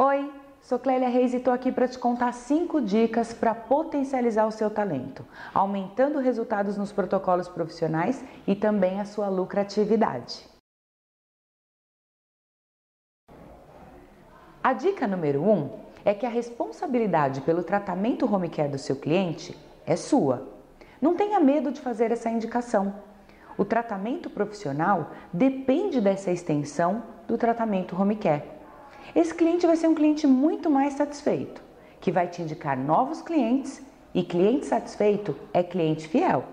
Oi, sou Clélia Reis e estou aqui para te contar 5 dicas para potencializar o seu talento, aumentando resultados nos protocolos profissionais e também a sua lucratividade. A dica número 1 um é que a responsabilidade pelo tratamento home care do seu cliente é sua. Não tenha medo de fazer essa indicação. O tratamento profissional depende dessa extensão do tratamento home care. Esse cliente vai ser um cliente muito mais satisfeito, que vai te indicar novos clientes e cliente satisfeito é cliente fiel.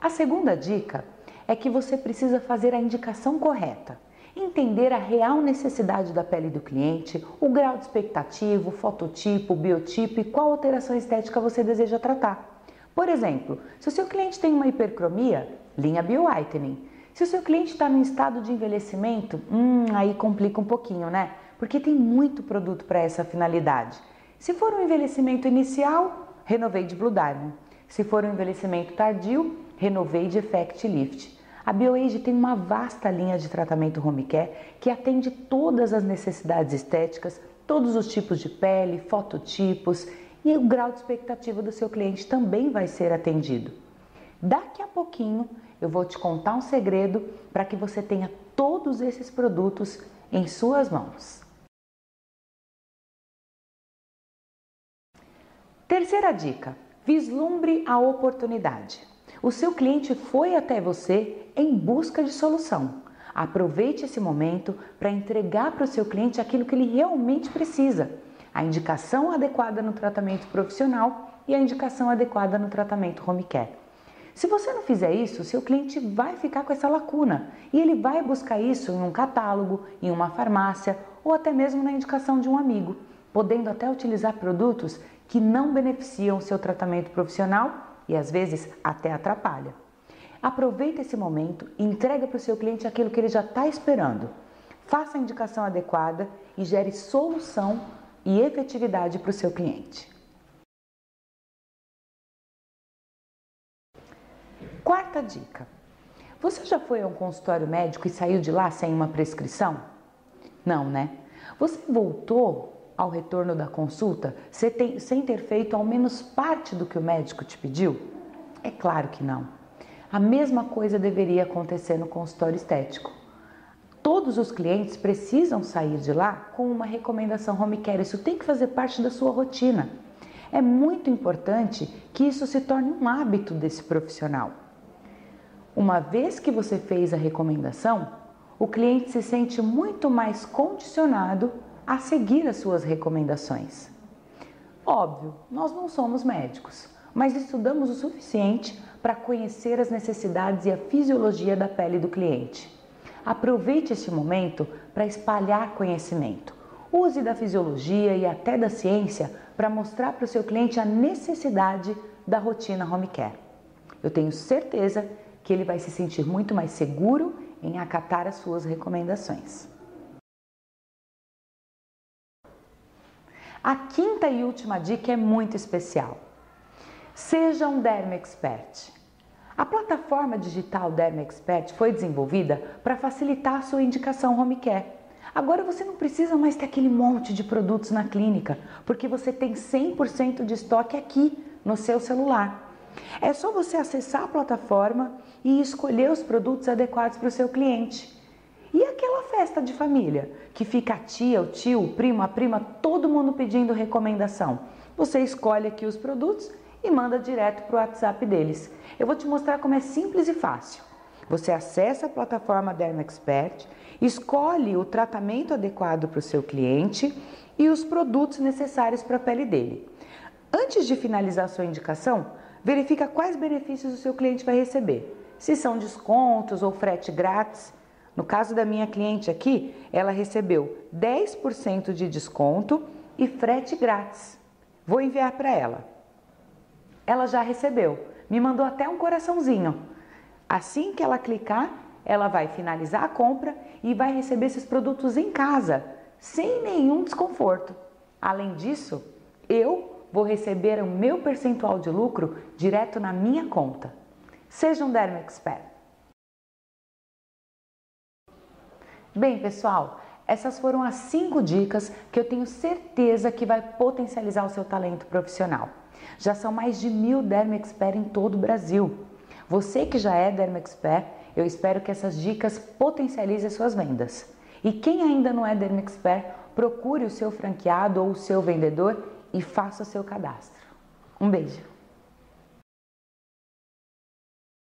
A segunda dica é que você precisa fazer a indicação correta, entender a real necessidade da pele do cliente, o grau de expectativa, o fototipo, o biotipo e qual alteração estética você deseja tratar. Por exemplo, se o seu cliente tem uma hipercromia, linha Bio-Whitening. Se o seu cliente está no estado de envelhecimento, hum, aí complica um pouquinho, né? Porque tem muito produto para essa finalidade. Se for um envelhecimento inicial, renovei de Blue Diamond. Se for um envelhecimento tardio, renovei de Effect Lift. A BioAge tem uma vasta linha de tratamento home care que atende todas as necessidades estéticas, todos os tipos de pele, fototipos e o grau de expectativa do seu cliente também vai ser atendido. Daqui a pouquinho eu vou te contar um segredo para que você tenha todos esses produtos em suas mãos. Terceira dica: vislumbre a oportunidade. O seu cliente foi até você em busca de solução. Aproveite esse momento para entregar para o seu cliente aquilo que ele realmente precisa: a indicação adequada no tratamento profissional e a indicação adequada no tratamento home care. Se você não fizer isso, seu cliente vai ficar com essa lacuna e ele vai buscar isso em um catálogo, em uma farmácia ou até mesmo na indicação de um amigo, podendo até utilizar produtos que não beneficiam seu tratamento profissional e às vezes até atrapalha. Aproveite esse momento e para o seu cliente aquilo que ele já está esperando. Faça a indicação adequada e gere solução e efetividade para o seu cliente. Quarta dica: você já foi a um consultório médico e saiu de lá sem uma prescrição? Não, né? Você voltou ao retorno da consulta sem ter feito ao menos parte do que o médico te pediu? É claro que não. A mesma coisa deveria acontecer no consultório estético. Todos os clientes precisam sair de lá com uma recomendação home care. Isso tem que fazer parte da sua rotina. É muito importante que isso se torne um hábito desse profissional. Uma vez que você fez a recomendação, o cliente se sente muito mais condicionado a seguir as suas recomendações. Óbvio, nós não somos médicos, mas estudamos o suficiente para conhecer as necessidades e a fisiologia da pele do cliente. Aproveite este momento para espalhar conhecimento. Use da fisiologia e até da ciência para mostrar para o seu cliente a necessidade da rotina home care. Eu tenho certeza que ele vai se sentir muito mais seguro em acatar as suas recomendações. A quinta e última dica é muito especial. Seja um Derma Expert. A plataforma digital Derma Expert foi desenvolvida para facilitar a sua indicação home care. Agora você não precisa mais ter aquele monte de produtos na clínica, porque você tem 100% de estoque aqui no seu celular. É só você acessar a plataforma e escolher os produtos adequados para o seu cliente. E aquela festa de família que fica a tia, o tio, o primo, a prima, todo mundo pedindo recomendação. Você escolhe aqui os produtos e manda direto para o WhatsApp deles. Eu vou te mostrar como é simples e fácil. Você acessa a plataforma Derma Expert, escolhe o tratamento adequado para o seu cliente e os produtos necessários para a pele dele. Antes de finalizar sua indicação, verifica quais benefícios o seu cliente vai receber. Se são descontos ou frete grátis. No caso da minha cliente aqui, ela recebeu 10% de desconto e frete grátis. Vou enviar para ela. Ela já recebeu, me mandou até um coraçãozinho. Assim que ela clicar, ela vai finalizar a compra e vai receber esses produtos em casa, sem nenhum desconforto. Além disso, eu vou receber o meu percentual de lucro direto na minha conta. Seja um Derma Expert. Bem, pessoal, essas foram as cinco dicas que eu tenho certeza que vai potencializar o seu talento profissional. Já são mais de mil Derma Expert em todo o Brasil. Você que já é Derma Expert, eu espero que essas dicas potencializem suas vendas. E quem ainda não é Derma Expert, procure o seu franqueado ou o seu vendedor e faça o seu cadastro. Um beijo!